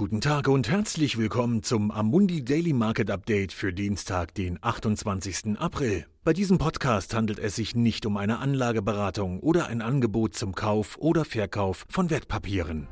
Guten Tag und herzlich willkommen zum Amundi Daily Market Update für Dienstag, den 28. April. Bei diesem Podcast handelt es sich nicht um eine Anlageberatung oder ein Angebot zum Kauf oder Verkauf von Wertpapieren.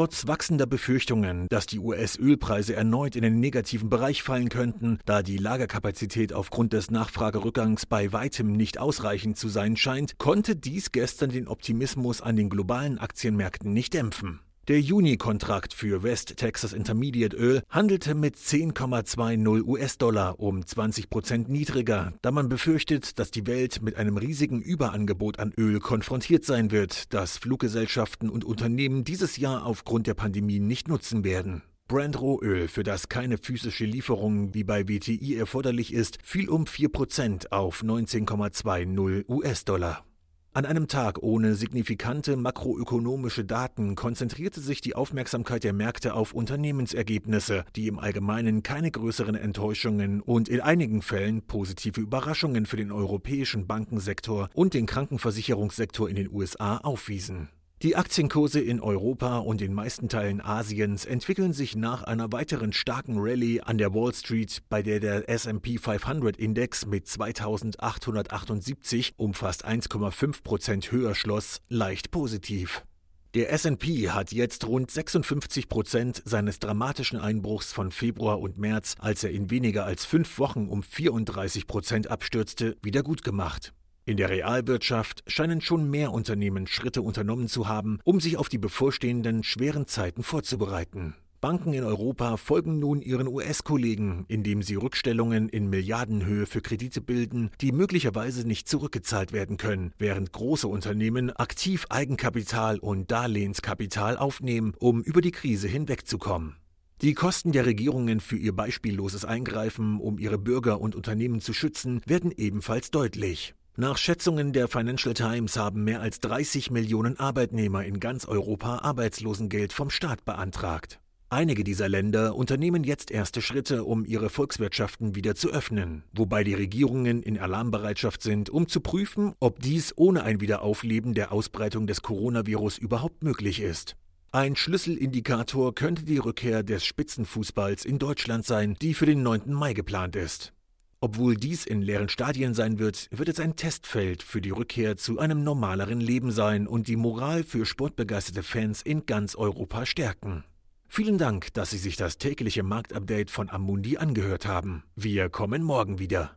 Trotz wachsender Befürchtungen, dass die US-Ölpreise erneut in den negativen Bereich fallen könnten, da die Lagerkapazität aufgrund des Nachfragerückgangs bei weitem nicht ausreichend zu sein scheint, konnte dies gestern den Optimismus an den globalen Aktienmärkten nicht dämpfen. Der Juni-Kontrakt für West Texas Intermediate Öl handelte mit 10,20 US-Dollar um 20 Prozent niedriger, da man befürchtet, dass die Welt mit einem riesigen Überangebot an Öl konfrontiert sein wird, das Fluggesellschaften und Unternehmen dieses Jahr aufgrund der Pandemie nicht nutzen werden. Brand Rohöl, für das keine physische Lieferung wie bei WTI erforderlich ist, fiel um 4% auf 19,20 US-Dollar. An einem Tag ohne signifikante makroökonomische Daten konzentrierte sich die Aufmerksamkeit der Märkte auf Unternehmensergebnisse, die im Allgemeinen keine größeren Enttäuschungen und in einigen Fällen positive Überraschungen für den europäischen Bankensektor und den Krankenversicherungssektor in den USA aufwiesen. Die Aktienkurse in Europa und den meisten Teilen Asiens entwickeln sich nach einer weiteren starken Rallye an der Wall Street, bei der der S&P 500 Index mit 2878 um fast 1,5 Prozent höher schloss, leicht positiv. Der S&P hat jetzt rund 56 Prozent seines dramatischen Einbruchs von Februar und März, als er in weniger als fünf Wochen um 34 Prozent abstürzte, wieder gut gemacht. In der Realwirtschaft scheinen schon mehr Unternehmen Schritte unternommen zu haben, um sich auf die bevorstehenden schweren Zeiten vorzubereiten. Banken in Europa folgen nun ihren US-Kollegen, indem sie Rückstellungen in Milliardenhöhe für Kredite bilden, die möglicherweise nicht zurückgezahlt werden können, während große Unternehmen aktiv Eigenkapital und Darlehenskapital aufnehmen, um über die Krise hinwegzukommen. Die Kosten der Regierungen für ihr beispielloses Eingreifen, um ihre Bürger und Unternehmen zu schützen, werden ebenfalls deutlich. Nach Schätzungen der Financial Times haben mehr als 30 Millionen Arbeitnehmer in ganz Europa Arbeitslosengeld vom Staat beantragt. Einige dieser Länder unternehmen jetzt erste Schritte, um ihre Volkswirtschaften wieder zu öffnen, wobei die Regierungen in Alarmbereitschaft sind, um zu prüfen, ob dies ohne ein Wiederaufleben der Ausbreitung des Coronavirus überhaupt möglich ist. Ein Schlüsselindikator könnte die Rückkehr des Spitzenfußballs in Deutschland sein, die für den 9. Mai geplant ist. Obwohl dies in leeren Stadien sein wird, wird es ein Testfeld für die Rückkehr zu einem normaleren Leben sein und die Moral für sportbegeisterte Fans in ganz Europa stärken. Vielen Dank, dass Sie sich das tägliche Marktupdate von Amundi angehört haben. Wir kommen morgen wieder.